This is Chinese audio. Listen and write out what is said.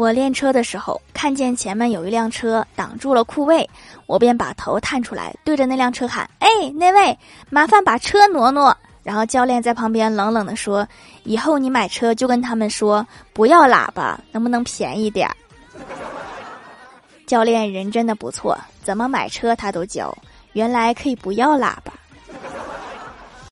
我练车的时候，看见前面有一辆车挡住了库位，我便把头探出来，对着那辆车喊：“哎，那位，麻烦把车挪挪。”然后教练在旁边冷冷地说：“以后你买车就跟他们说，不要喇叭，能不能便宜点儿？”教练人真的不错，怎么买车他都教。原来可以不要喇叭。